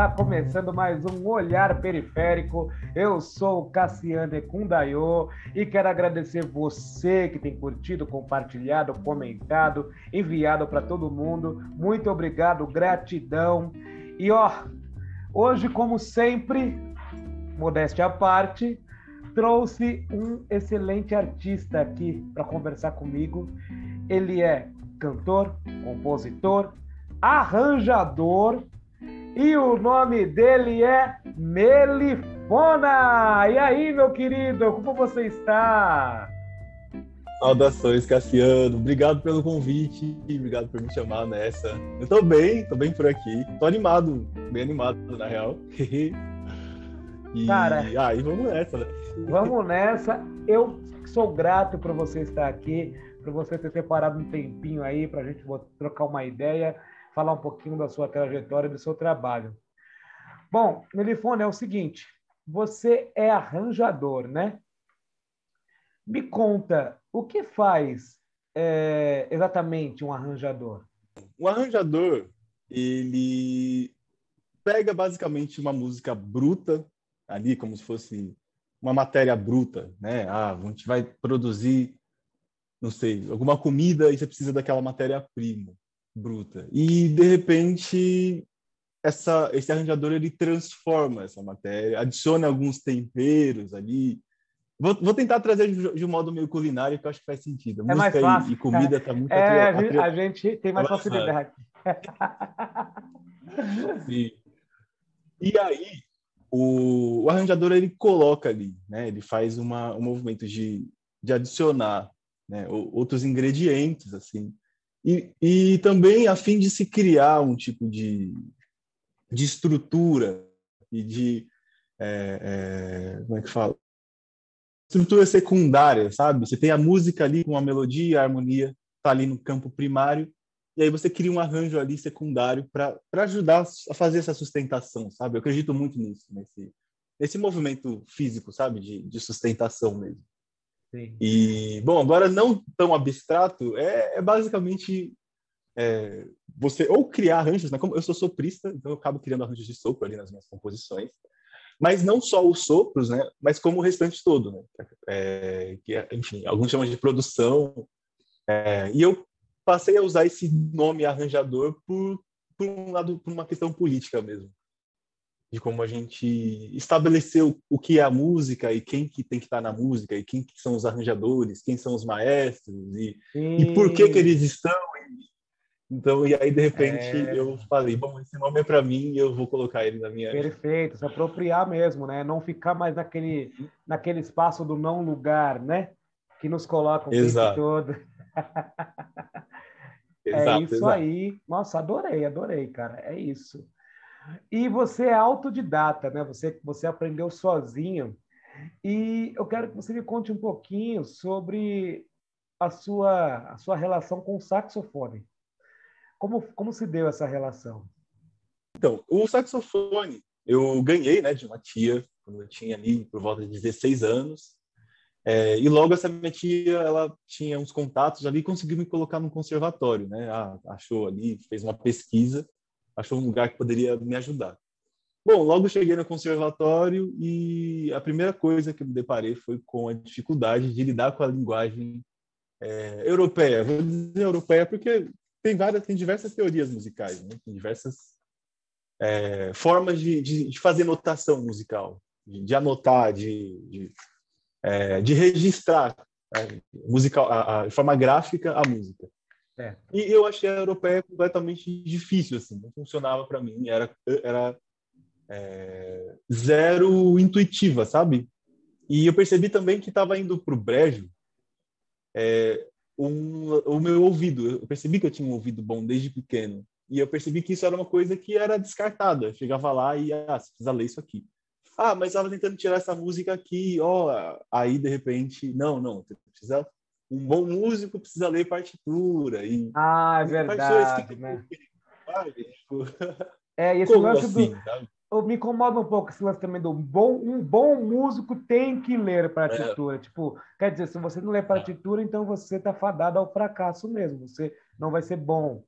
Está começando mais um Olhar Periférico. Eu sou Cassiane Kundayo e quero agradecer você que tem curtido, compartilhado, comentado, enviado para todo mundo. Muito obrigado, gratidão. E ó, hoje, como sempre, modéstia à parte, trouxe um excelente artista aqui para conversar comigo. Ele é cantor, compositor, arranjador e o nome dele é Melifona. E aí, meu querido, como você está? Saudações, Cassiano. Obrigado pelo convite, obrigado por me chamar nessa. Eu tô bem, tô bem por aqui. Tô animado, bem animado, na real. e Cara, aí vamos nessa, né? Vamos nessa. Eu sou grato por você estar aqui, por você ter separado um tempinho aí para a gente trocar uma ideia falar um pouquinho da sua trajetória e do seu trabalho. Bom, Melifone, é o seguinte, você é arranjador, né? Me conta, o que faz é, exatamente um arranjador? Um arranjador, ele pega basicamente uma música bruta, ali como se fosse uma matéria bruta, né? Ah, a gente vai produzir, não sei, alguma comida e você precisa daquela matéria-prima bruta. E de repente essa esse arranjador ele transforma essa matéria, adiciona alguns temperos ali. Vou, vou tentar trazer de, de, um modo meio culinário que eu acho que faz sentido. É Música e, e, comida está muito é, a, a gente tem mais facilidade. Sim. E aí o, o, arranjador ele coloca ali, né? Ele faz uma, um movimento de, de adicionar né? outros ingredientes assim e, e também a fim de se criar um tipo de, de estrutura e de é, é, como é que fala? Estrutura secundária sabe? Você tem a música ali com a melodia a harmonia tá ali no campo primário e aí você cria um arranjo ali secundário para ajudar a fazer essa sustentação sabe? Eu acredito muito nisso nesse nesse movimento físico sabe? De, de sustentação mesmo Sim. E, bom, agora não tão abstrato, é, é basicamente é, você ou criar arranjos, né? Como eu sou soprista, então eu acabo criando arranjos de sopro ali nas minhas composições, mas não só os sopros, né? Mas como o restante todo, né? É, que, é, enfim, alguns chamam de produção. É, e eu passei a usar esse nome arranjador por, por um lado, por uma questão política mesmo de como a gente estabeleceu o que é a música e quem que tem que estar na música e quem que são os arranjadores, quem são os maestros e, e por que que eles estão. Então, e aí de repente é... eu falei, bom, esse nome é para mim e eu vou colocar ele na minha. Perfeito, se apropriar mesmo, né? Não ficar mais naquele naquele espaço do não lugar, né? Que nos coloca o tempo todo. é isso exato. aí. Nossa, adorei, adorei, cara. É isso. E você é autodidata, né? Você, você aprendeu sozinho. E eu quero que você me conte um pouquinho sobre a sua, a sua relação com o saxofone. Como, como se deu essa relação? Então, o saxofone eu ganhei né, de uma tia quando eu tinha ali por volta de 16 anos. É, e logo essa minha tia, ela tinha uns contatos ali e conseguiu me colocar no conservatório, né? Ah, achou ali, fez uma pesquisa achou um lugar que poderia me ajudar. Bom, logo cheguei no conservatório e a primeira coisa que me deparei foi com a dificuldade de lidar com a linguagem é, europeia. Vou dizer europeia porque tem várias, tem diversas teorias musicais, né? tem diversas é, formas de, de, de, fazer notação musical, de, de anotar, de, é, de registrar é, musical, a, a, de forma gráfica a música. E eu achei a europeia completamente difícil, assim, não funcionava para mim, era, era é, zero intuitiva, sabe? E eu percebi também que estava indo para o brejo é, um, o meu ouvido. Eu percebi que eu tinha um ouvido bom desde pequeno. E eu percebi que isso era uma coisa que era descartada. Eu chegava lá e, ah, você precisa ler isso aqui. Ah, mas estava tentando tirar essa música aqui, ó. Aí, de repente, não, não, você precisa um bom músico precisa ler partitura. E, ah, é verdade, né? É, e esse lance assim, do... Me incomoda um pouco esse lance também do bom, um bom músico tem que ler partitura. É. Tipo, quer dizer, se você não lê partitura, então você está fadado ao fracasso mesmo. Você não vai ser bom,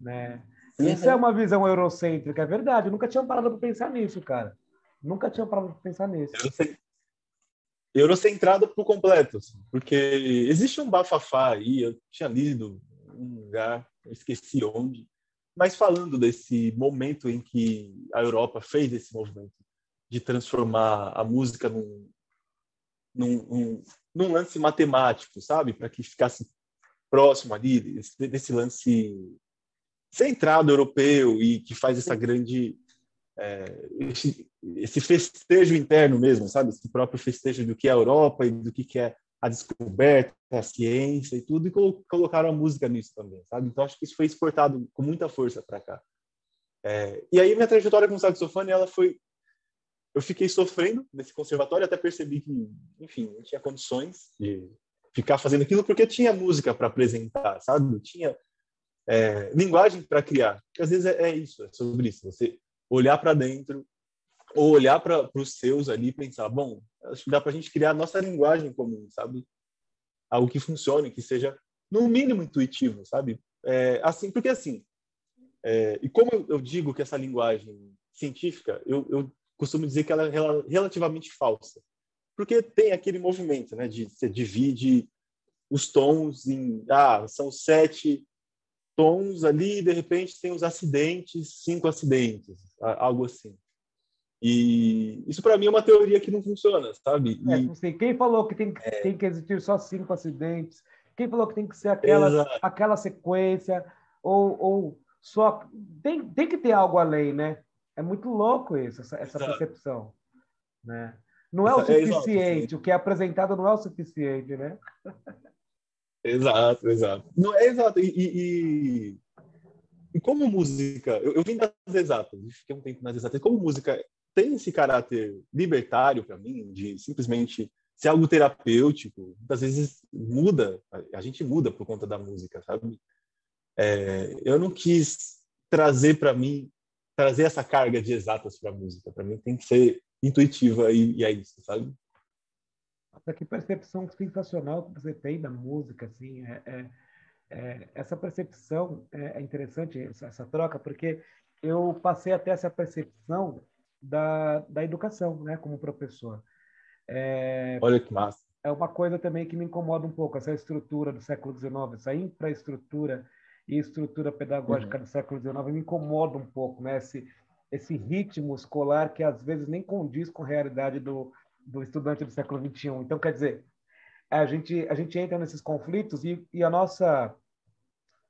né? Isso é uma visão eurocêntrica, é verdade. Eu nunca tinha parado para pensar nisso, cara. Nunca tinha parado para pensar nisso. Eurocentrado por completo, assim, porque existe um bafafá aí, eu tinha lido um lugar, esqueci onde, mas falando desse momento em que a Europa fez esse movimento de transformar a música num, num, num, num lance matemático, sabe? Para que ficasse próximo ali desse, desse, lance centrado europeu e que faz essa grande é, esse, esse, festejo interno mesmo, sabe? Esse próprio festejo do que é a Europa e do que é a descoberta, a ciência e tudo, e colocaram a música nisso também, sabe? Então acho que isso foi exportado com muita força para cá. É, e aí minha trajetória com saxofone, ela foi eu fiquei sofrendo nesse conservatório, até percebi que, enfim, não tinha condições de ficar fazendo aquilo porque tinha música para apresentar, sabe? Tinha é, linguagem para criar. Porque às vezes é, é, isso, é sobre isso. Você olhar para dentro ou olhar para os seus ali e pensar, bom, acho que dá para a gente criar a nossa linguagem comum, sabe? Algo que funcione, que seja no mínimo intuitivo, sabe? É, assim, porque assim, é, e como eu, digo que essa linguagem científica, eu, eu costumo dizer que ela é relativamente falsa. Porque tem aquele movimento, né, de você divide os tons em, ah, são sete tons ali, e de repente tem os acidentes, cinco acidentes, algo assim. E isso para mim é uma teoria que não funciona, sabe? É, e... sei, quem falou que tem, é... tem que existir só cinco acidentes? Quem falou que tem que ser aquela, aquela sequência? Ou, ou só. Tem, tem que ter algo além, né? É muito louco isso, essa, essa percepção. Né? Não é o suficiente, é o que é apresentado não é o suficiente, né? Exato, exato. Não, é exato. E, e, e como música, eu, eu, vim das exatas, fiquei um tempo nas exatas. Como música tem esse caráter libertário para mim, de simplesmente ser algo terapêutico, muitas vezes muda, a gente muda por conta da música, sabe? É, eu não quis trazer para mim trazer essa carga de exatas para a música. Para mim tem que ser intuitiva e, e é isso, sabe? Nossa, que percepção sensacional que você tem da música, assim, é, é, é essa percepção é, é interessante essa, essa, troca porque eu passei até essa percepção da, da educação, né, como professor. É, Olha que massa. É uma coisa também que me incomoda um pouco essa estrutura do século XIX, essa infraestrutura e estrutura pedagógica uhum. do século XIX me incomoda um pouco, né? Esse, esse ritmo escolar que às vezes nem condiz com a realidade do, do estudante do século XXI. Então, quer dizer, a gente, a gente entra nesses conflitos e, e a, nossa,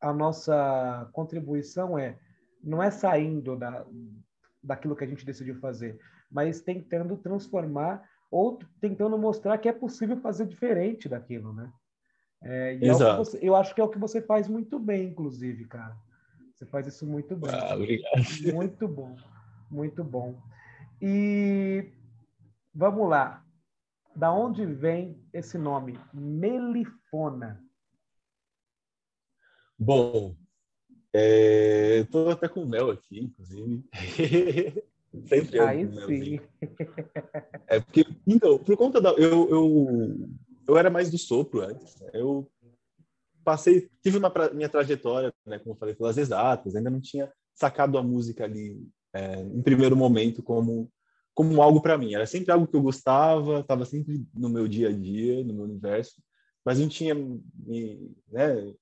a nossa contribuição é não é saindo da, daquilo que a gente decidiu fazer, mas tentando transformar ou tentando mostrar que é possível fazer diferente daquilo, né? É, Exato. É você, eu acho que é o que você faz muito bem, inclusive, cara. Você faz isso muito bem. Ah, obrigado. Muito bom, muito bom. E vamos lá. Da onde vem esse nome? Melifona. Bom, é, estou até com mel aqui, inclusive. Sempre Aí sim. É porque, então, por conta da. Eu, eu eu era mais do sopro antes. Né? Eu passei, tive uma minha trajetória, né, como eu falei, pelas exatas, ainda não tinha sacado a música ali é, em primeiro momento como como algo para mim. Era sempre algo que eu gostava, estava sempre no meu dia a dia, no meu universo, mas não tinha me né,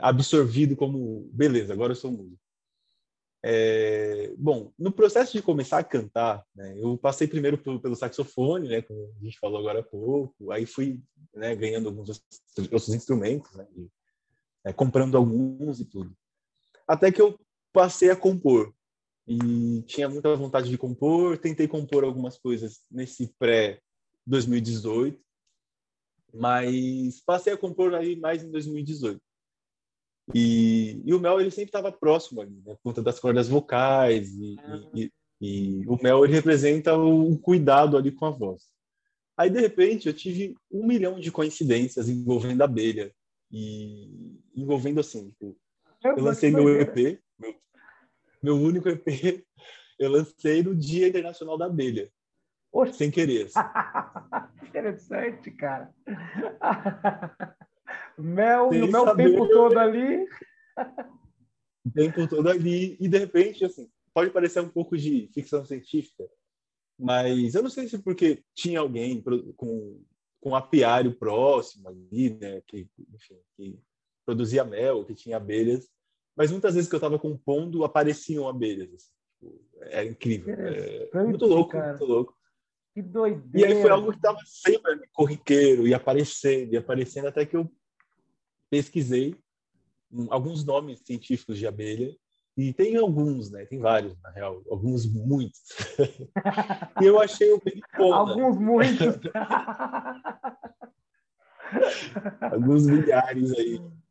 absorvido como beleza. Agora eu sou músico. É, bom, no processo de começar a cantar, né, eu passei primeiro pelo, pelo, saxofone, né, como a gente falou agora há pouco, aí fui né, ganhando alguns outros instrumentos, né, e, é, comprando alguns e tudo. Até que eu passei a compor, e tinha muita vontade de compor, tentei compor algumas coisas nesse pré-2018, mas passei a compor aí mais em 2018. E, e o Mel ele sempre estava próximo ali, né, por conta das cordas vocais e, e, e, o Mel ele representa o cuidado ali com a voz. Aí de repente eu tive um milhão de coincidências envolvendo a abelha e envolvendo assim, tipo, eu lancei meu EP, meu, único EP, eu lancei no Dia Internacional da Abelha. Poxa. Sem querer. Assim. Interessante, cara. Mel, e o mel o tempo todo ali. tempo todo ali e de repente, assim, pode parecer um pouco de ficção científica, mas eu não sei se é porque tinha alguém com, com apiário próximo ali, né, que, enfim, que produzia mel, que tinha abelhas, mas muitas vezes que eu estava compondo apareciam abelhas. Assim, tipo, é incrível. É, muito louco, cara. muito louco. Que doideira. E aí foi algo que estava sempre corriqueiro, e aparecendo, e aparecendo, até que eu pesquisei alguns nomes científicos de abelha, e tem alguns, né? Tem vários, na real, alguns muitos. e eu achei o melipona. Alguns muitos. alguns milhares aí.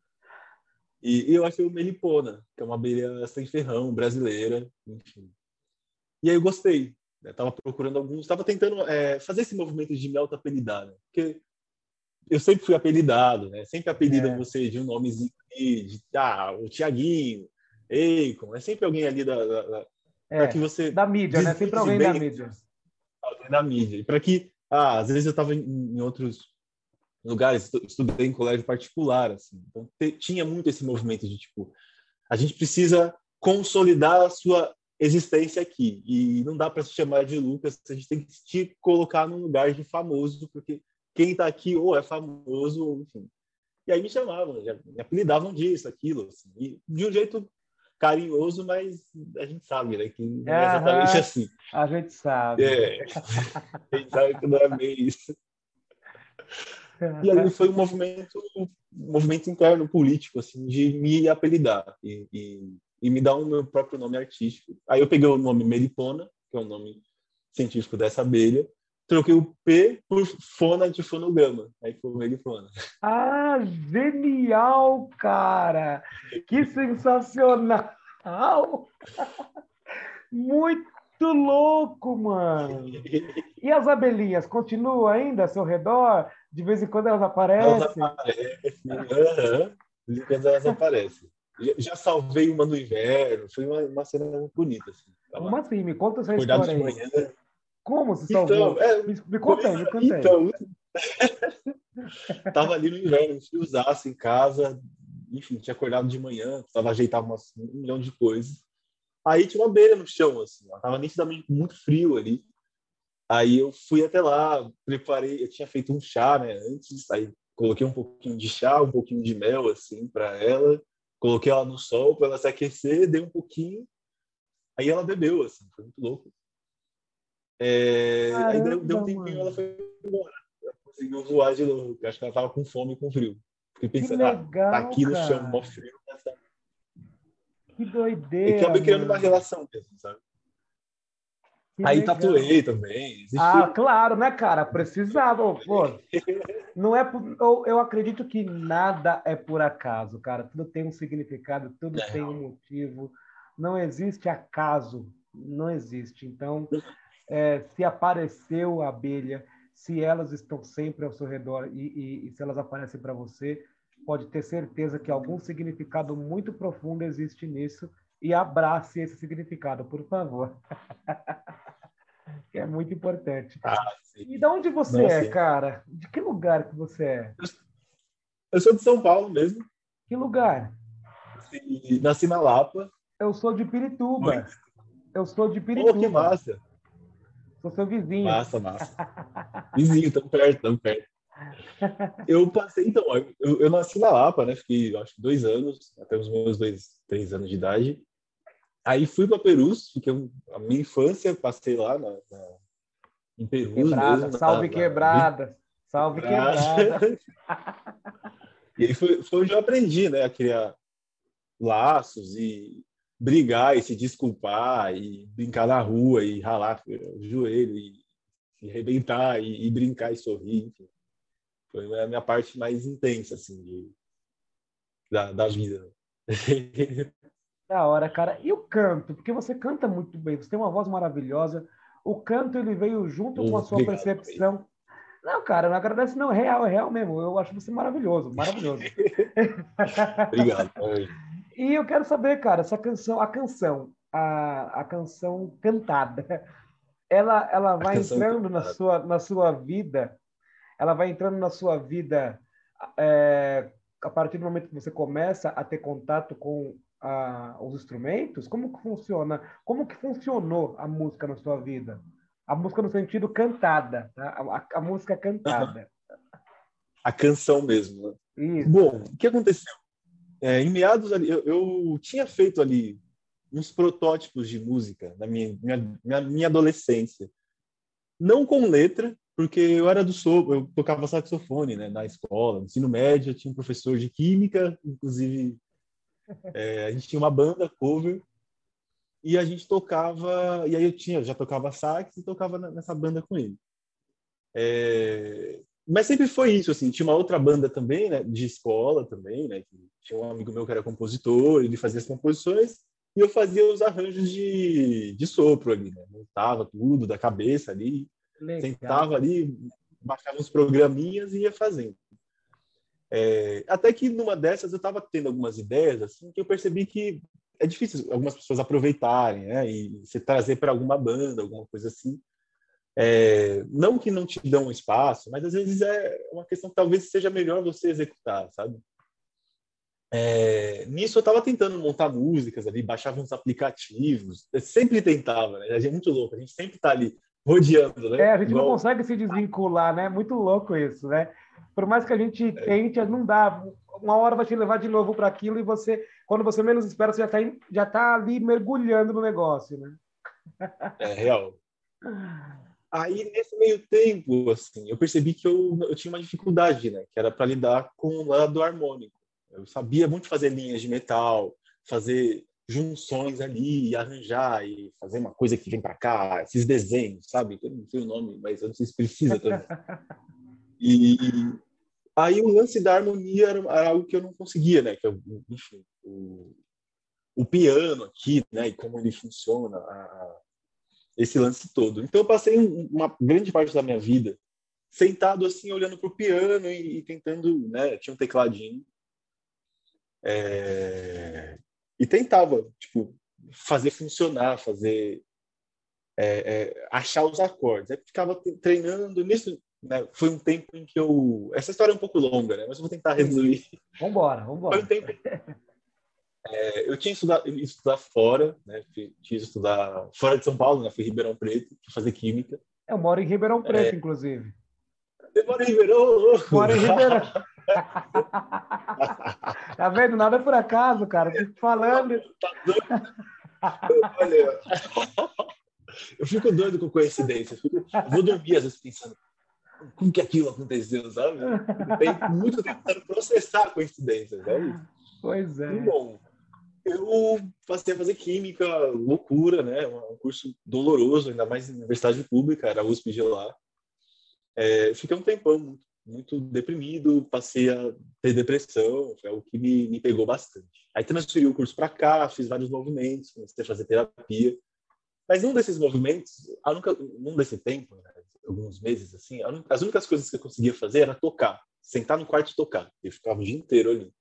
E, e, eu achei o melipona, que é uma abelha sem ferrão, brasileira, enfim. E aí eu gostei. Né? Tava procurando alguns, tava tentando é, fazer esse movimento de me auto-apelidar, né? Porque eu sempre fui apelidado, né? Sempre apelidam é. você de um nomezinho de, ah, o Tiaguinho, Eikon, é sempre alguém ali da, da, da é, que você da mídia, né? Sempre alguém da mídia. Alguém da mídia. Para que, ah, às vezes eu estava em, em, outros lugares, estudei em colégio particular, assim. Então tinha muito esse movimento de tipo, a gente precisa consolidar a sua existência aqui e não dá para se chamar de Lucas, a gente tem que te colocar num lugar de famoso, porque quem está aqui ou é famoso, ou enfim. E aí me chamavam, me apelidavam disso, aquilo, assim, e de um jeito carinhoso, mas a gente sabe, né? Que não é exatamente assim. A gente sabe. É. A gente sabe que não é bem isso. E aí foi um movimento, um movimento interno político, assim, de me apelidar e, e, e me dar o meu próprio nome artístico. Aí eu peguei o nome Melipona, que é o nome científico dessa abelha, troquei o P por fona de fonograma. Aí foi Melipona. Ah, genial, cara! Que sensacional! Muito louco, mano! E as abelhinhas continuam ainda ao seu redor? De vez em quando elas aparecem? Elas aparecem, uhum. de vez em quando elas aparecem. Já salvei uma no inverno, foi uma, uma cena muito bonita. Assim. Como assim? Me conta essa história aí. Manhã, como você salvou? Então, é, me, me conta me conta. Então, tava ali no inverno, friozaço em casa, enfim, tinha acordado de manhã, precisava ajeitar umas, um milhão de coisas. Aí tinha uma beira no chão, assim, ela tava nitidamente muito frio ali. Aí eu fui até lá, preparei, eu tinha feito um chá, né, antes, aí coloquei um pouquinho de chá, um pouquinho de mel, assim, para ela, coloquei ela no sol para ela se aquecer, dei um pouquinho, aí ela bebeu, assim, foi muito louco. É, Caramba, aí deu, deu, um tempinho ela foi embora. Ela conseguiu voar de novo. Acho que ela estava com fome e com frio. Fiquei pensando, legal, ah, tá aqui no chão, mó frio. Nessa... Que doideira. E acabei criando uma relação mesmo, sabe? Que aí legal. tatuei também. Ah, claro, né, cara? Precisava. Pô. Não é por... eu, eu acredito que nada é por acaso, cara. Tudo tem um significado, tudo é. tem um motivo. Não existe acaso. Não existe. Então, é, se apareceu a abelha, se elas estão sempre ao seu redor e, e, e se elas aparecem para você, pode ter certeza que algum significado muito profundo existe nisso e abrace esse significado, por favor. que é muito importante. Ah, e de onde você é, cara? De que lugar que você é? Eu sou de São Paulo mesmo. Que lugar? Nasci na Lapa. Eu sou de Pirituba. Muito. Eu sou de Pirituba. Oh, que massa. Sou seu vizinho. Massa, massa. Vizinho, tão perto, tão perto. Eu passei, então, eu, eu nasci na Lapa, né? Fiquei, acho que dois anos, até os meus dois, três anos de idade. Aí fui para Perus, fiquei a minha infância, passei lá na, na em Perus. Quebrada, mesmo, salve na, quebrada, na... salve quebrada. e aí foi, foi onde eu aprendi, né? A criar laços e brigar e se desculpar e brincar na rua e ralar o joelho e, e arrebentar e, e, brincar e sorrir. Enfim. Foi a minha parte mais intensa, assim, de, da, da vida. Da hora, cara. E o canto? Porque você canta muito bem, você tem uma voz maravilhosa. O canto, ele veio junto com a sua Obrigado, percepção. Não, cara, não agradece não, é real, é real mesmo. Eu acho você maravilhoso, maravilhoso. Obrigado. E eu quero saber, cara, essa canção, a canção, a, a canção cantada, ela, ela vai entrando na sua, na sua vida, ela vai entrando na sua vida é, a partir do momento que você começa a ter contato com a, os instrumentos? Como que funciona? Como que funcionou a música na sua vida? A música no sentido cantada, tá? a, a, música cantada. A canção mesmo. Né? Bom, o que aconteceu? É, em meados ali, eu, eu, tinha feito ali uns protótipos de música na minha, minha, minha, minha adolescência. Não com letra, porque eu era do sopro, eu tocava saxofone né, na escola, no ensino médio, eu tinha um professor de química, inclusive é, a gente tinha uma banda cover e a gente tocava, e aí eu tinha, já tocava sax e tocava nessa banda com ele. É, mas sempre foi isso, assim, tinha uma outra banda também, né, de escola também, né, tinha um amigo meu que era compositor, ele fazia as composições e eu fazia os arranjos de, de sopro ali, né, montava tudo da cabeça ali, Legal. Sentava ali, baixava uns programinhas e ia fazendo. É, até que numa dessas eu estava tendo algumas ideias assim que eu percebi que é difícil algumas pessoas aproveitarem, né? E se trazer para alguma banda, alguma coisa assim. É, não que não te dão espaço, mas às vezes é uma questão que talvez seja melhor você executar, sabe? É, nisso eu estava tentando montar músicas ali, baixava uns aplicativos, eu sempre tentava, né? A gente é muito louco, a gente sempre está ali rodeando, né? É, a gente Igual... não consegue se desvincular, né? Muito louco isso, né? Por mais que a gente é. tente, não dá. Uma hora vai te levar de novo para aquilo e você, quando você menos espera, você já está já tá ali mergulhando no negócio, né? É real. Aí, nesse meio tempo, assim, eu percebi que eu, eu tinha uma dificuldade, né? Que era para lidar com o lado harmônico. Eu sabia muito fazer linhas de metal, fazer junções ali, e arranjar e fazer uma coisa que vem para cá, esses desenhos, sabe? Eu não sei o nome, mas eu não sei se precisa também. E aí o lance da harmonia era, era algo que eu não conseguia, né? Que eu, enfim, o, o piano aqui, né? E como ele funciona, a, a, esse lance todo. Então eu passei uma grande parte da minha vida sentado assim, olhando para o piano e, e, tentando, né? Tinha um tecladinho. É, e tentava, tipo, fazer funcionar, fazer é, é, achar os acordes. Aí ficava treinando. Nisso, né, foi um tempo em que eu. Essa história é um pouco longa, né? Mas eu vou tentar resumir. Vambora, vambora. Foi um tempo. É, eu tinha estudado estudar fora, né? Tinha estudar fora de São Paulo, né? Fui em Ribeirão Preto, fazer química. Eu moro em Ribeirão Preto, é... inclusive. Você mora em Ribeirão? Moro em Ribeirão. tá vendo? Nada por acaso, cara. Tô falando. Olha, eu fico doido com coincidência. Eu, fico, eu vou dormir às vezes pensando como que aquilo aconteceu, sabe? Tem muito tempo tentando processar a coincidência, sabe? Pois é. bom, eu passei a fazer química, loucura, né? Um curso doloroso, ainda mais em universidade pública, era a USP de lá. É, fiquei um tempão muito muito deprimido, passei a ter depressão, foi algo que me, me pegou bastante. Aí transferi o curso para cá, fiz vários movimentos, comecei a fazer terapia. Mas num desses movimentos, nunca, num desse tempo, né, alguns meses assim, as únicas coisas que eu conseguia fazer era tocar, sentar no quarto e tocar. Eu ficava o dia inteiro ali.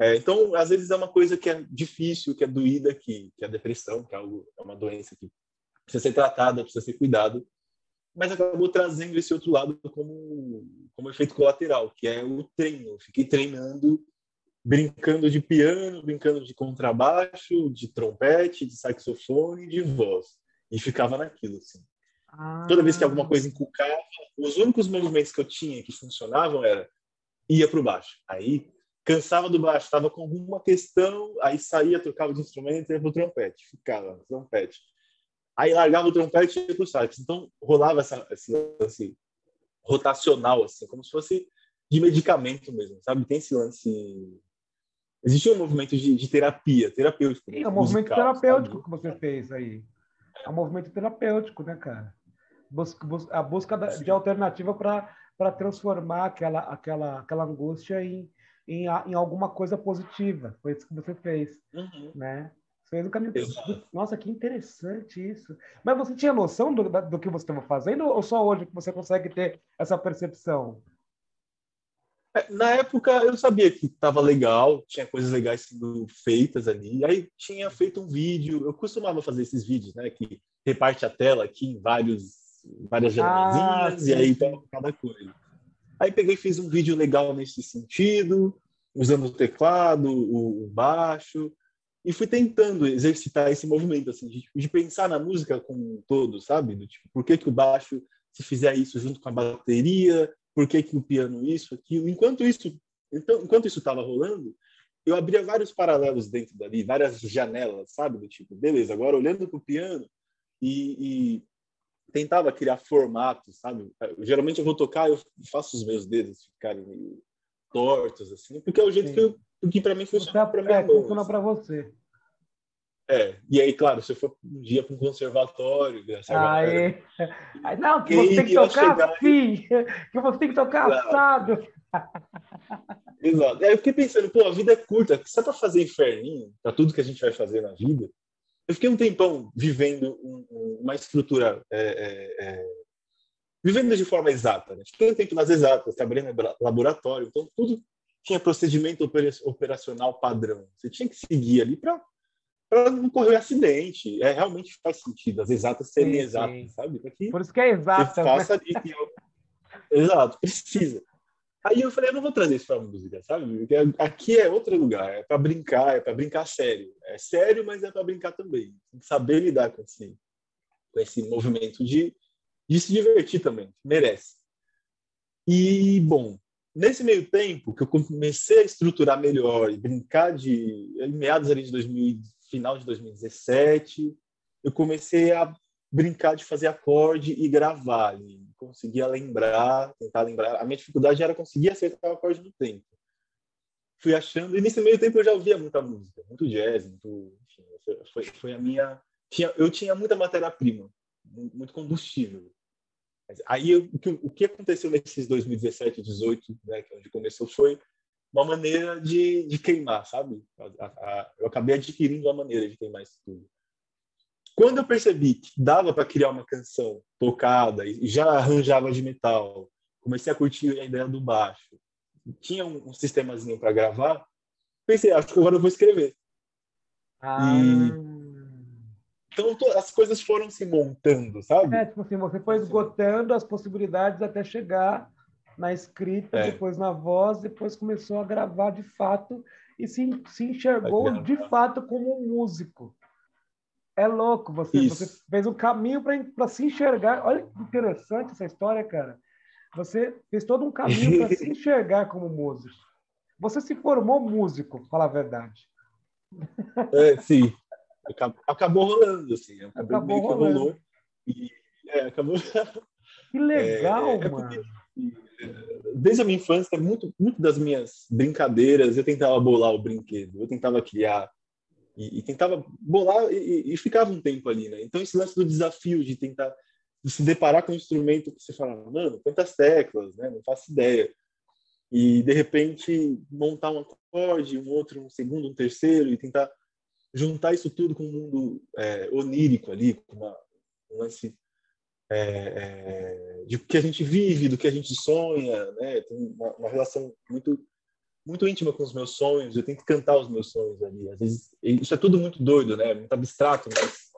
É, então, às vezes é uma coisa que é difícil, que é doída, que, que é depressão, que é, algo, é uma doença que precisa ser tratada, precisa ser cuidado mas acabou trazendo esse outro lado como, como efeito colateral, que é o treino. fiquei treinando, brincando de piano, brincando de contrabaixo, de trompete, de saxofone, de voz. E ficava naquilo, assim. Ah. Toda vez que alguma coisa encucava, os únicos movimentos que eu tinha que funcionavam era ia para o baixo. Aí cansava do baixo, estava com alguma questão, aí saía, trocava de instrumento e ia para o trompete. Ficava no trompete aí largava o trompete e ia pro sax. Então rolava essa, esse lance rotacional, assim, como se fosse de medicamento mesmo, sabe? Tem esse lance. Existia um movimento de, de terapia, terapêutico. É um movimento terapêutico sabe? que você fez aí. É um movimento terapêutico, né, cara? Busca, busca, a busca de alternativa para transformar aquela, aquela, aquela angústia em, em, em alguma coisa positiva. Foi isso que você fez, uhum. né? Fez o caminho. Exato. Nossa, que interessante isso. Mas você tinha noção do, do que você estava fazendo ou só hoje que você consegue ter essa percepção? É, na época eu sabia que estava legal, tinha coisas legais sendo feitas ali. Aí tinha feito um vídeo, eu costumava fazer esses vídeos, né, que reparte a tela aqui em vários várias janelinhas ah, e aí toca cada coisa. Aí peguei e fiz um vídeo legal nesse sentido, usando o teclado, o, o baixo. e fui tentando exercitar esse movimento, assim, de, de, pensar na música como um todo, sabe? Do, tipo, por que, que o baixo, se fizer isso junto com a bateria, por que, que o piano isso, aquilo. Enquanto isso então, enquanto isso estava rolando, eu abria vários paralelos dentro dali, várias janelas, sabe? Do tipo, beleza, agora olhando para o piano e, e, tentava criar formatos, sabe? Geralmente eu vou tocar, eu faço os meus dedos ficarem meio tortos, assim, porque é o jeito Sim. que, eu, que para mim funciona para mim. É, funciona assim. para você. É, e aí, claro, se eu for um dia para um conservatório, Aí, não, que você tem que tocar assim, que você tem que tocar claro. assado. Exato. Aí eu fiquei pensando, pô, a vida é curta, é para fazer inferninho, para tudo que a gente vai fazer na vida, eu fiquei um tempão vivendo um, uma estrutura, é, é, é, vivendo de forma exata. Né? Fiquei um tempo nas exatas, trabalhei no laboratório, então tudo tinha procedimento operacional padrão. Você tinha que seguir ali para para não correr acidente. É, realmente faz sentido as exatas serem sim, exatas, sim. sabe? Por isso que é exata. Faça né? ali, Exato, precisa. Aí eu falei, eu não vou trazer isso para música, sabe? Aqui é outro lugar, é para brincar, é para brincar sério. É sério, mas é para brincar também. Tem que saber lidar com esse, com esse movimento de, de se divertir também, merece. E, bom, nesse meio tempo que eu comecei a estruturar melhor e brincar de em meados ali de 2000, final de 2017, eu comecei a brincar de fazer acorde e gravar. E conseguia lembrar, tentar lembrar. A minha dificuldade era conseguir acertar o acorde no tempo. Fui achando, e nesse meio tempo eu já ouvia muita música, muito jazz, muito. Enfim, foi, foi a minha. Tinha, eu tinha muita matéria-prima, muito combustível. Aí o, que, o que aconteceu nesses 2017 e 2018, né, que é onde começou, foi uma maneira de, de queimar, sabe? A, a, eu acabei adquirindo uma maneira de queimar isso tudo. Quando eu percebi que dava para criar uma canção tocada e já arranjava de metal, comecei a curtir a ideia do baixo, tinha um, um sistemazinho para gravar, pensei, acho que agora eu vou escrever. Ah. E... Então as coisas foram se montando, sabe? É, tipo assim, você foi esgotando as possibilidades até chegar na escrita, é. depois na voz, depois começou a gravar de fato e se, se enxergou de fato como um músico. É louco, você, você fez um caminho para se enxergar. Olha que interessante essa história, cara. Você fez todo um caminho para se enxergar como músico. Você se formou músico, fala a verdade. É, sim. Acabou, rolando, assim. Acabou, acabou rolando. Rolou, e, é, acabou... Que legal, é, é mano. Porque, desde a minha infância, muito, muito das minhas brincadeiras, eu tentava bolar o brinquedo, eu tentava criar e, e tentava bolar e, e, ficava um tempo ali, né? Então esse lance do desafio de tentar de se deparar com um instrumento que você fala, mano, quantas teclas, né? Não faço ideia. E de repente montar um acorde, um outro, um segundo, um terceiro e tentar juntar isso tudo com um mundo é, onírico ali, com uma, um lance é, é, de que a gente vive, do que a gente sonha, né? Tem uma, uma relação muito muito íntima com os meus sonhos, eu tento cantar os meus sonhos ali. Às vezes, isso é tudo muito doido, né? Muito abstrato, mas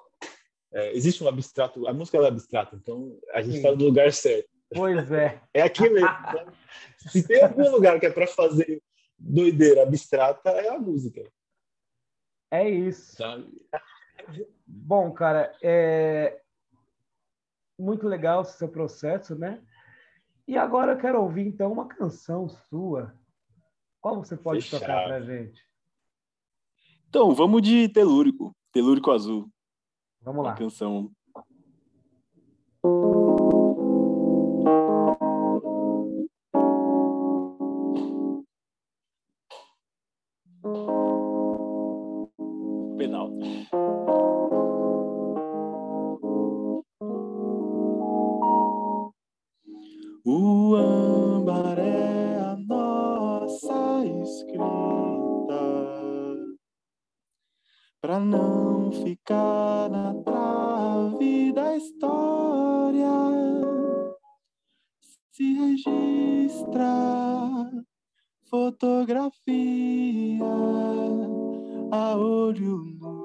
é, existe um abstrato, a música é abstrata, então a gente está no lugar certo. Pois é. É aqui mesmo. Né? Se tem algum lugar que é para fazer doideira abstrata, é a música. É isso. Sabe? Bom, cara, é muito legal o seu processo, né? E agora eu quero ouvir então uma canção sua qual você pode Fechado. tocar pra gente? Então, vamos de Telúrico, Telúrico Azul. Vamos lá. Uma canção para não ficar na trave da história. Se registra fotografia a olho nu.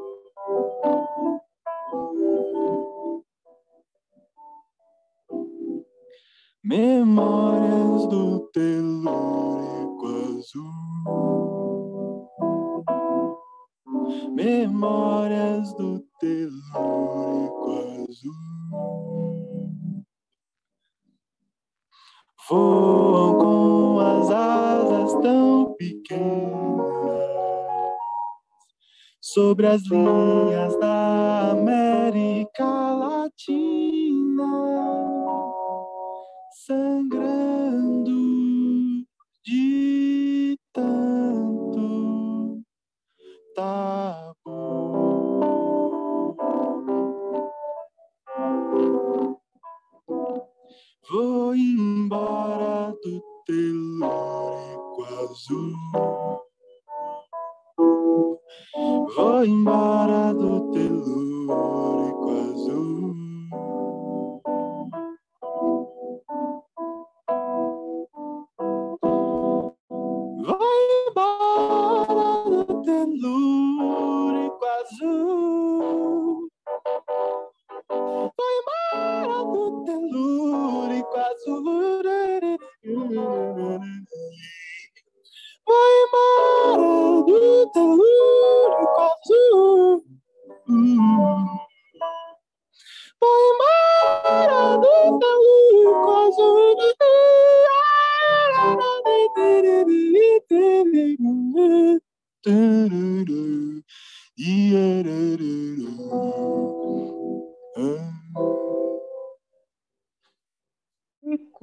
Memórias do telúrico memórias do telúrico azul. Voam com as asas tão pequenas sobre as linhas da América Latina, sangrando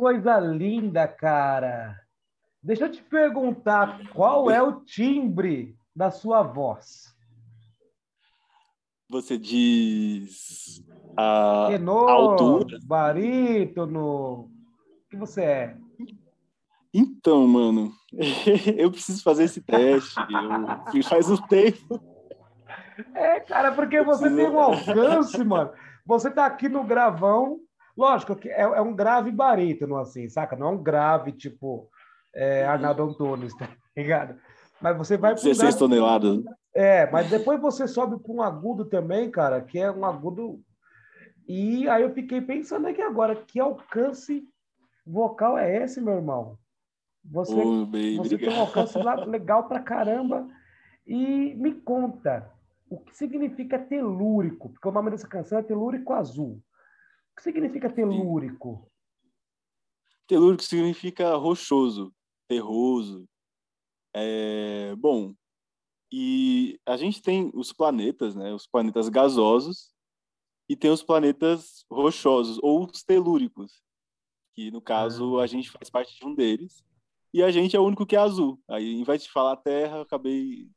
coisa linda, cara. Deixa eu te perguntar, qual é o timbre da sua voz? Você diz a Tenor, altura? barítono, o que você é? Então, mano, eu preciso fazer esse teste. Eu faz um tempo. É, cara, porque você tem um alcance, mano. Você tá aqui no gravão, lógico que é, é um grave barítono, assim, saca? Não é um grave tipo é, Arnaldo Antunes, tá ligado? Mas você vai pro 16 grave- toneladas. É, mas depois você sobe para um agudo também, cara, que é um agudo. E aí eu fiquei pensando aqui agora, que alcance vocal é esse, meu irmão? Você, Ô, bem, você tem um alcance legal pra caramba. E me conta, o que significa telúrico? Porque o nome dessa canção é Telúrico Azul. O que significa telúrico? Telúrico significa rochoso, terroso. É, bom, e a gente tem os planetas, né? Os planetas gasosos e tem os planetas rochosos ou os telúricos, que no caso a gente faz parte de um deles. E a gente é o único que é azul. Aí, em vez de falar Terra, eu acabei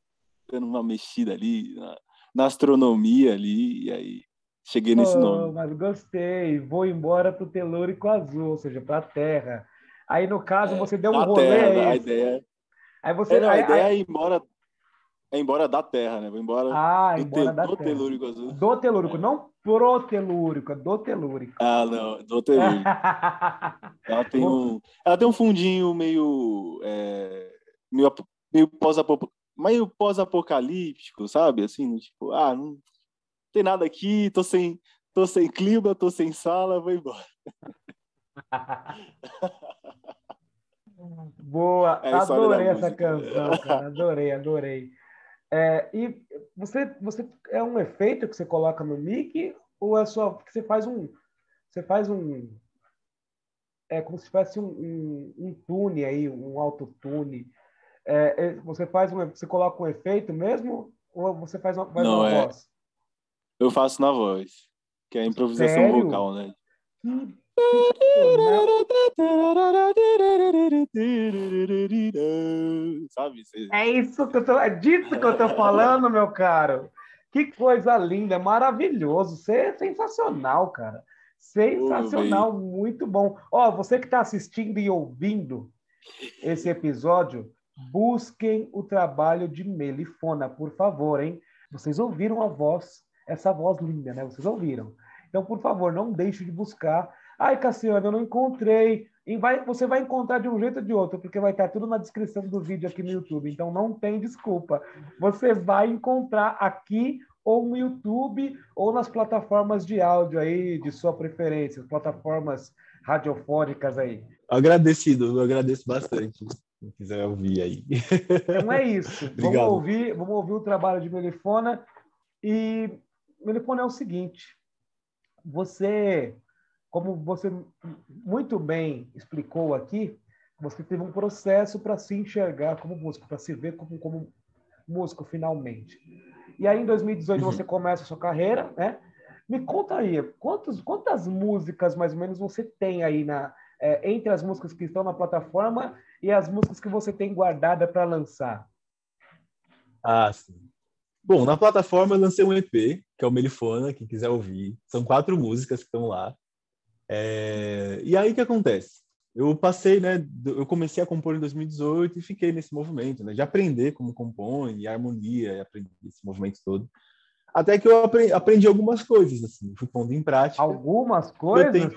dando uma mexida ali na, na astronomia ali e aí cheguei nesse Oh, nome. mas gostei. Vou embora pro telúrico azul, ou seja, para a Terra. Aí, no caso, você deu um rolê. Terra, é a ideia Aí você. É, não, a aí- ideia aí- é ir embora, é embora da Terra, né? Vou embora Ah, do, embora te- da do Terra. telúrico azul. Do telúrico, não pro telúrico, é do telúrico. Ah, não, do telúrico. Ela tem um, ela tem um fundinho meio, é, meio, meio pós-apo- meio pós-apocalíptico, sabe? Assim, tipo, ah, não tem nada aqui, tô sem, tô sem clima, tô sem sala, vou embora. Boa, É adorei essa canção, cara, adorei, adorei. É, e você, você é um efeito que você coloca no mic ou é só que você faz um, você faz um, é como se fosse um, um, um tune aí, um autotune. É, é, você faz um, você coloca um efeito mesmo ou você faz uma, faz Não, uma é- voz? Eu faço na voz, que é a improvisação Sério? vocal, né? Que. Sabe? Você- É isso que eu tô, é disso que eu tô falando, meu caro. Que coisa linda, é maravilhoso. Você é sensacional, cara. Sensacional, muito bom. Ó, você que está assistindo e ouvindo esse episódio, busquem o trabalho de Melifona, por favor, hein? Vocês ouviram a voz, essa voz linda, né? Vocês ouviram. Então, por favor, não deixe de buscar. Ai, Cassiano, eu não encontrei. Vai- você vai encontrar de um jeito ou de outro, porque vai estar tudo na descrição do vídeo aqui no YouTube. Então, não tem desculpa. Você vai encontrar aqui ou no YouTube ou nas plataformas de áudio aí de sua preferência, plataformas radiofônicas aí. Agradecido, eu agradeço bastante. Quem quiser ouvir aí. Então é isso. vamos ouvir, vamos ouvir o trabalho de Melifona. E Melifona é o seguinte: você, como você muito bem explicou aqui, você teve um processo para se enxergar como músico, para se ver como, como músico finalmente. E aí, em 2018, uhum. você começa a sua carreira, né? Me conta aí, quantos, quantas músicas mais ou menos você tem aí na, é, entre as músicas que estão na plataforma e as músicas que você tem guardada para lançar? Ah, sim. Bom, na plataforma eu lancei um EP, que é o Melifona, quem quiser ouvir. São quatro músicas que estão lá. É... E aí o que acontece? Eu passei, né? Eu comecei a compor em 2018 e fiquei nesse movimento, né? De aprender como compõe, e harmonia, e esse movimento todo. Até que eu aprendi, aprendi, algumas coisas, assim, fui pondo em prática. Algumas coisas? Tenho...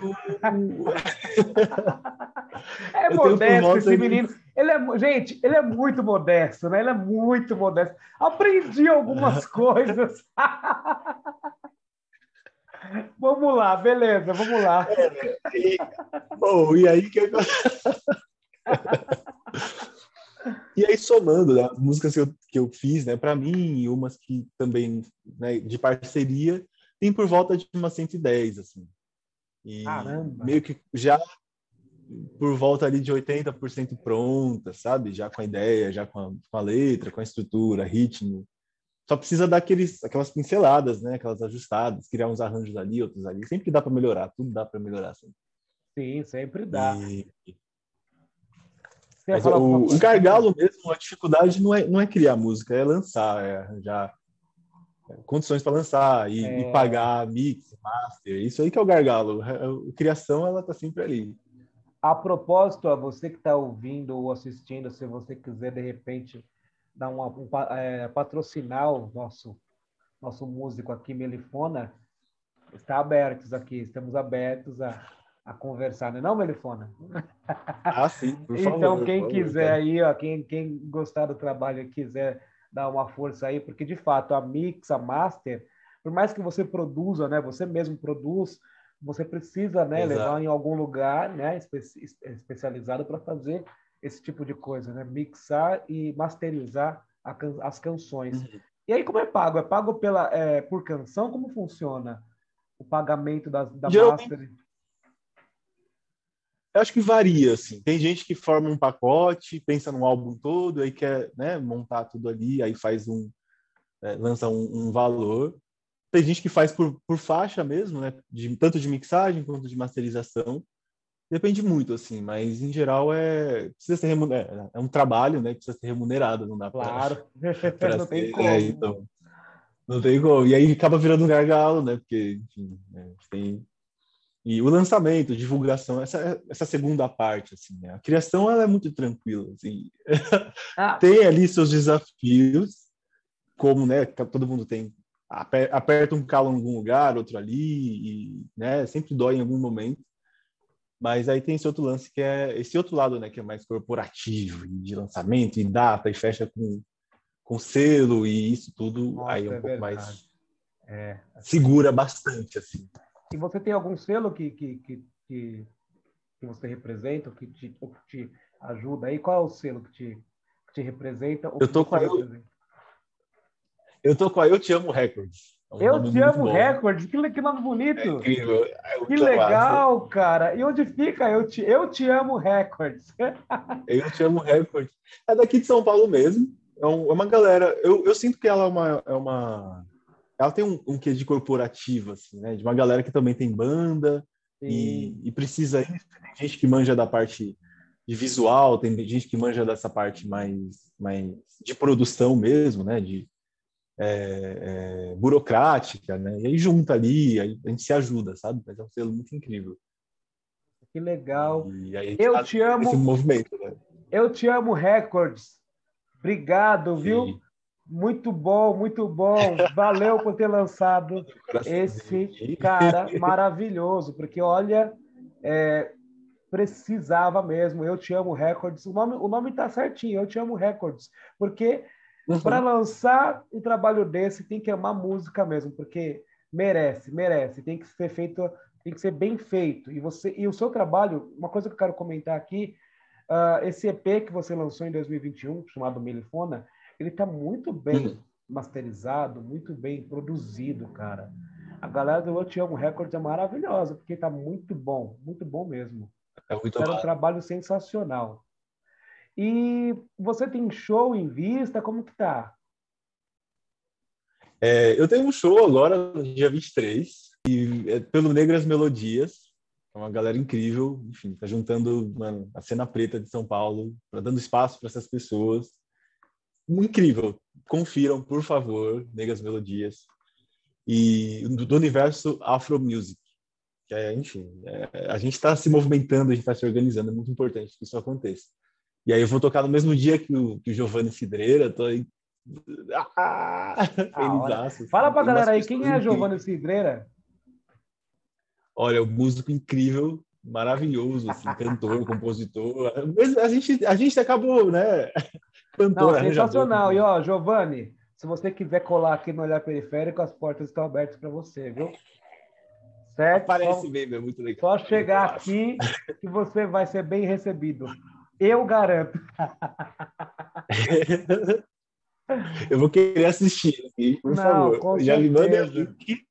é eu modesto esse menino. Ele é, gente, ele é muito modesto, né? Ele é muito modesto. Aprendi algumas coisas. vamos lá, beleza, vamos lá. É, e, bom, e aí que eu... E aí, somando né, as músicas que eu, que eu fiz, né, para mim, e umas que também, né, de parceria, tem por volta de umas 110, assim. E Caramba. meio que já por volta ali de 80% pronta, sabe? Já com a ideia, já com a, com a, letra, com a estrutura, ritmo. Só precisa dar aqueles, aquelas pinceladas, né? Aquelas ajustadas, criar uns arranjos ali, outros ali. Sempre dá para melhorar, tudo dá para melhorar. Assim. Sim, sempre dá. E, o, o gargalo mesmo, a dificuldade não é, não é criar música, é lançar, é arranjar condições para lançar e, é... e, pagar mix, master. Isso aí que é o gargalo. A, a criação, ela tá sempre ali. A propósito, a você que está ouvindo ou assistindo, se você quiser de repente dar uma, um, é, patrocinar o nosso nosso músico aqui, Melifona, está abertos aqui, estamos abertos a a conversar, não é não, Melifona? Ah, sim, por favor. Então, quem quiser aí, ó, quem, quem gostar do trabalho e quiser dar uma força aí, porque de fato a mix, a master, por mais que você produza, né, você mesmo produz, você precisa, né, levar em algum lugar, né, espe especializado para fazer esse tipo de coisa, né, mixar e masterizar can as canções. Uhum. E aí como é pago? É pago pela é, por canção? Como funciona o pagamento da, da master? Eu acho que varia, assim. Tem gente que forma um pacote, pensa no álbum todo, aí quer né, montar tudo ali, aí faz um, é, lança um, um, valor. Tem gente que faz por, por faixa mesmo, né? De, tanto de mixagem quanto de masterização. Depende muito, assim, mas em geral é precisa ser remunerado, é, é um trabalho, né? Precisa ser remunerado, não dá para. Claro, pra não ser, tem como. É, então, não tem como. E aí acaba virando um gargalo, né? Porque, enfim, né, tem e o lançamento, divulgação, essa, essa segunda parte, assim, né? A criação, ela é muito tranquila, assim. Ah. tem ali seus desafios, como, né, todo mundo tem, aperta um calo em algum lugar, outro ali, e, né, sempre dói em algum momento. Mas aí tem esse outro lance que é esse outro lado, né, que é mais corporativo, de lançamento, e data, e fecha com, com selo, e isso tudo Nossa, aí é um é pouco verdade. mais... É, assim... segura bastante, assim. E você tem algum selo que, que, que, que, que você representa, que te, que te ajuda aí? Qual é o selo que te, que te representa? Eu tô com a eu, tô com a Eu Te Amo Records. É um eu Te Amo Records? Que, que nome bonito! É incrível. É que legal, massa. cara! E onde fica Eu Te, eu te Amo Records? eu Te Amo Records. É daqui de São Paulo mesmo. É, um, é uma galera... Eu, eu sinto que ela é uma... É uma ela tem um, um quê de corporativo, assim, né? De uma galera que também tem banda e, e, precisa isso. Tem gente que manja da parte de visual, tem gente que manja dessa parte mais, mais de produção mesmo, né? De é, é, burocrática, né? E aí junta ali, aí a gente se ajuda, sabe? Mas é um selo muito incrível. Que legal. Eu te amo. Esse movimento, né? Eu te amo, Records. Obrigado, Sim. viu? Muito bom, muito bom. Valeu por ter lançado esse cara maravilhoso, porque olha, é, precisava mesmo. Eu te amo Records. O nome, o nome está certinho. Eu te amo Records, porque uhum. para lançar um trabalho desse tem que amar música mesmo, porque merece, merece. Tem que ser feito, tem que ser bem feito. E você e o seu trabalho, uma coisa que eu quero comentar aqui uh, esse EP que você lançou em 2021, chamado Melifona, ele está muito bem uhum. masterizado, muito bem produzido, cara. A galera do Eu Te Amo Records é maravilhosa, porque está muito bom, muito bom mesmo. É muito Era um trabalho sensacional. E você tem show em vista? Como que tá? É, eu tenho um show agora, dia 23, e é pelo Negras Melodias. É uma galera incrível, enfim, tá juntando mano, a cena preta de São Paulo, para dando espaço para essas pessoas. Incrível. Confiram, por favor, Negras Melodias. E do universo Afro Music. Que é, enfim, é, a gente está se movimentando, a gente está se organizando, é muito importante que isso aconteça. E aí eu vou tocar no mesmo dia que o, que o Giovanni Cidreira, tô aí ah, Felizaço. Fala pra galera aí, quem é Giovanni Cidreira? Olha, o músico incrível, maravilhoso, assim, cantor, compositor. A gente, a gente acabou, né? Cantor, Não, sensacional. E ó, Giovanni, se você quiser colar aqui no Olhar Periférico, as portas estão abertas para você, viu? Certo? Aparece mesmo, é muito legal. Só chegar aqui que você vai ser bem recebido. Eu garanto. Eu vou querer assistir, por Não, favor. Já me manda link.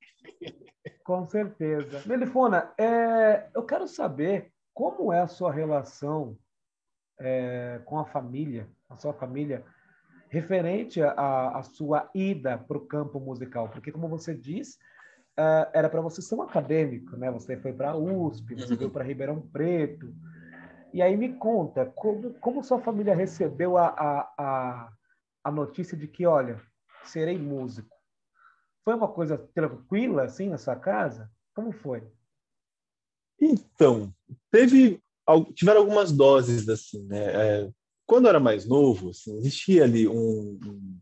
Com certeza. Melifona, é, eu quero saber como é a sua relação é, com a família, a sua família, referente à sua ida para o campo musical. Porque, como você diz, é, era para você ser um acadêmico, né? Você foi para a USP, você uhum. veio para Ribeirão Preto. E aí me conta, como, como sua família recebeu a, a, a a notícia de que, olha, serei músico. Foi uma coisa tranquila, assim, na sua casa? Como foi? Então, teve, tiveram algumas doses, assim, né? É, quando eu era mais novo, assim, existia ali um... um...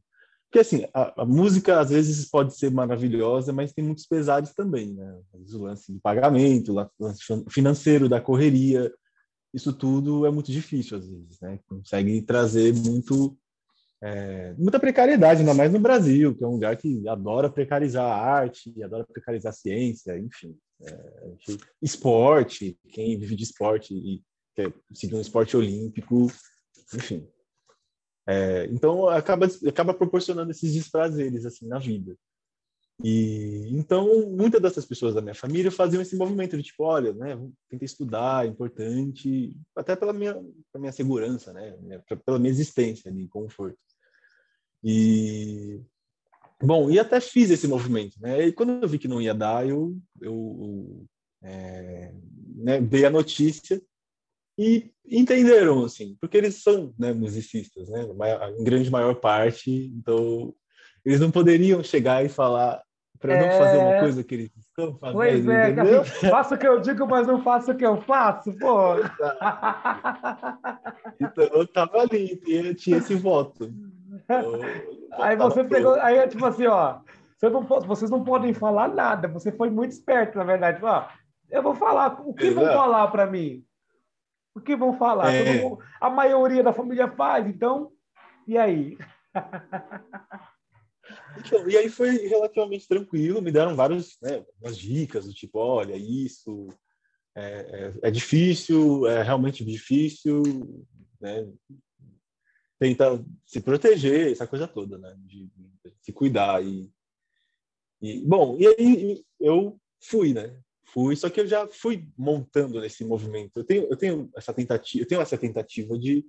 Porque, assim, a, a, música, às vezes, pode ser maravilhosa, mas tem muitos pesares também, né? O lance de pagamento, o lance financeiro da correria, isso tudo é muito difícil, às vezes, né? Consegue trazer muito é, muita precariedade, ainda mais no Brasil, que é um lugar que adora precarizar a arte, adora precarizar a ciência, enfim. É, esporte, quem vive de esporte e quer seguir um esporte olímpico, enfim. É, então, acaba, acaba proporcionando esses desprazeres assim, na vida. E então, muitas dessas pessoas da minha família faziam esse movimento de tipo, olha, né, tenta estudar, é importante, até pela minha, pela minha segurança, né, pela minha existência ali, conforto. E bom, e até fiz esse movimento, né? E quando eu vi que não ia dar, eu, eu é, né, dei a notícia e entenderam, assim, porque eles são né, musicistas, né? Em grande maior parte, então eles não poderiam chegar e falar para é... não fazer uma é. coisa que eles estão fazendo. Pois é, entendeu? faço o que eu digo, mas não faço o que eu faço, pô. então eu tava ali, tinha, tinha esse voto. aí você pegou, aí é tipo assim, ó, você não, vocês não podem falar nada, você foi muito esperto, na verdade. Ó, eu vou falar, o que Exato. vão falar para mim? O que vão falar? É. Mundo, a maioria da família faz, então, e aí? Então, e aí foi relativamente tranquilo, me deram várias né, dicas do tipo, olha, isso é, é, é difícil, é realmente difícil, né? tenta se proteger, essa coisa toda, né? De, de se cuidar e, e bom, e aí eu fui, né? Fui, só que eu já fui montando nesse movimento. Eu tenho, eu tenho essa tentativa, eu tenho essa tentativa de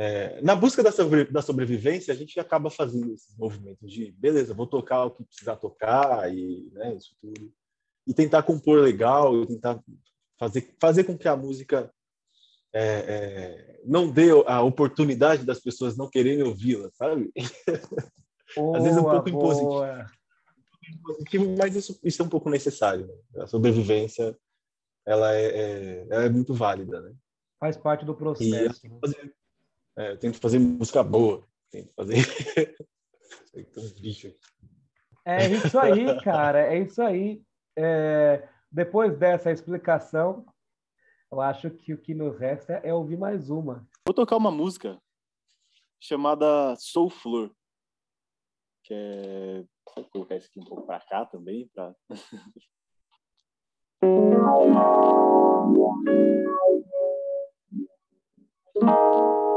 é, na busca da, sobre, da sobrevivência, a gente acaba fazendo esses movimentos de, beleza, vou tocar o que precisar tocar e, né, isso tudo, e tentar compor legal, e tentar fazer, fazer com que a música é, é, não dê a oportunidade das pessoas não quererem ouvi-la, sabe? Boa, Às vezes é um pouco impositivo, mas isso, isso, é um pouco necessário. Né? A sobrevivência ela é, é, ela é, muito válida, né? Faz parte do processo. Eu, né? É, eu tento fazer música boa, tento fazer. é isso aí, cara, é isso aí. É, depois dessa explicação, eu acho que o que nos resta é ouvir mais uma. Vou tocar uma música chamada Soul Flor, que é. Vou colocar isso aqui um pouco para cá também, para.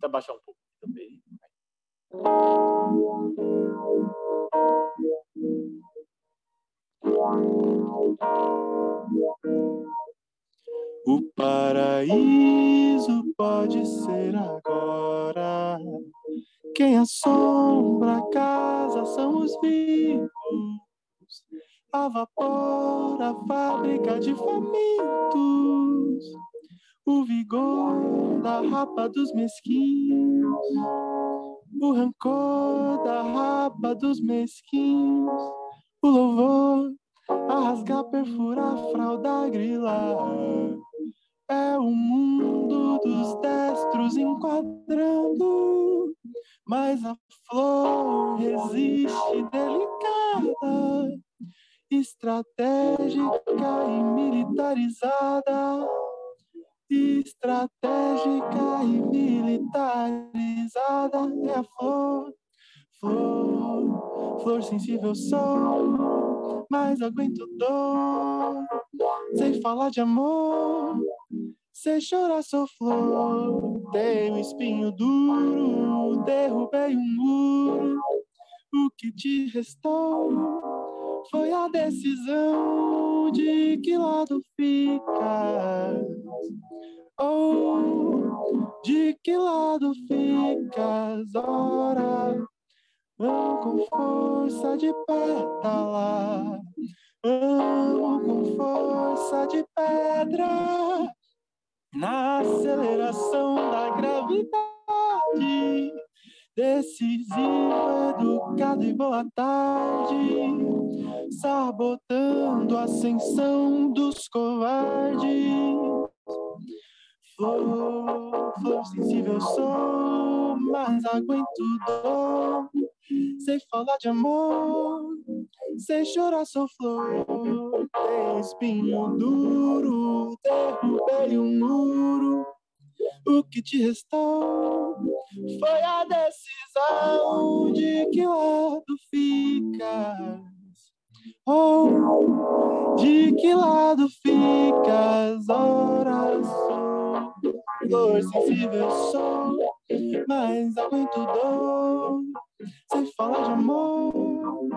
Vou baixar um pouco também. O paraíso pode ser agora. Quem assombra a casa são os vivos. A vapor, a fábrica de famintos. O vigor da rapa dos mesquinhos. O rancor da rapa dos mesquinhos. O louvor a rasgar, perfurar, fralda, grilar. É o mundo dos destros enquadrando, mas a flor resiste delicada, estratégica e militarizada. Estratégica e militarizada. É a flor, flor, flor sensível sou, mas aguento dor, sem falar de amor se chorar sou flor, tenho espinho duro, derrubei um muro. O que te restou foi a decisão de que lado ficas. Oh, de que lado ficas, ora? Amo com força de pétala, amo com força de pedra na aceleração da gravidade. Decisivo, educado e boa tarde, sabotando a ascensão dos covardes. Flor, flor sensível sou, mas aguento dor. Sei falar de amor, sem chorar sou flor, tem espinho duro, derrubei um muro. O que te restou foi a decisão de que lado ficas. Oh, de que lado ficas? Ora sou, flor sensível sou, mas aguento dor. Sem falar de amor,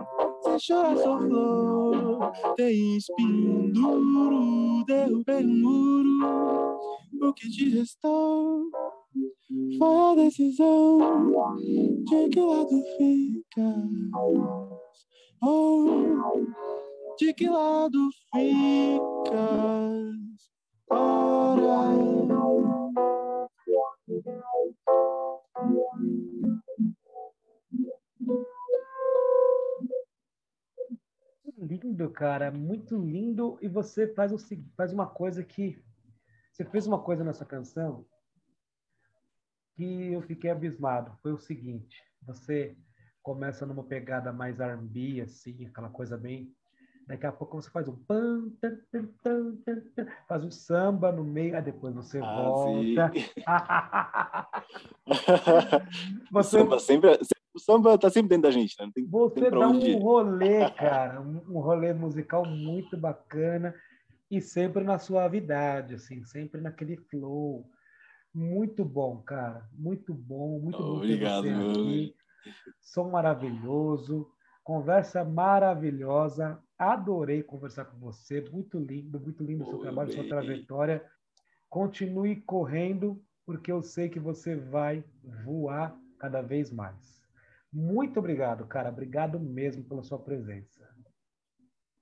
sem chorar sou flor. Tem espinho duro, derrubei um muro. O que te restou foi a decisão de que lado ficas. Oh, de que lado ficas? Ora. Lindo, cara, muito lindo. E você faz, o, faz uma coisa que. Você fez uma coisa nessa canção que eu fiquei abismado. Foi o seguinte: você começa numa pegada mais R&B, assim, aquela coisa bem. Daqui a pouco você faz um faz um samba no meio, aí depois você ah, volta. você... O samba sempre, o samba tá sempre dentro da gente, né? Tem, você tem dá um rolê, cara, um rolê musical muito bacana e sempre na suavidade, assim, sempre naquele flow. Muito bom, cara. Muito bom, muito bom. Obrigado, meu. Aqui. Som maravilhoso, conversa maravilhosa. Adorei conversar com você. Muito lindo, muito lindo o seu trabalho, sua trajetória. Continue correndo, porque eu sei que você vai voar cada vez mais. Muito obrigado, cara. Obrigado mesmo pela sua presença.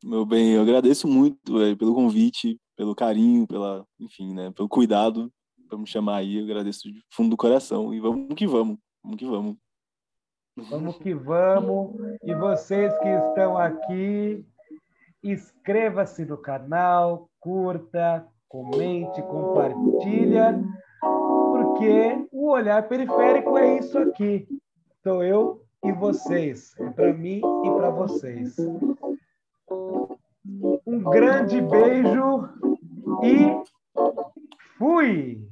Meu bem, eu agradeço muito véio, pelo convite, pelo carinho, pela, enfim, né, pelo cuidado para me chamar aí. Eu agradeço de fundo do coração e vamos que vamos, vamos que vamos. Vamos que vamos. E vocês que estão aqui, inscreva-se no canal, curta, comente, compartilha, porque o olhar periférico é isso aqui. Sou eu e vocês. É para mim e para vocês. Um grande beijo e fui!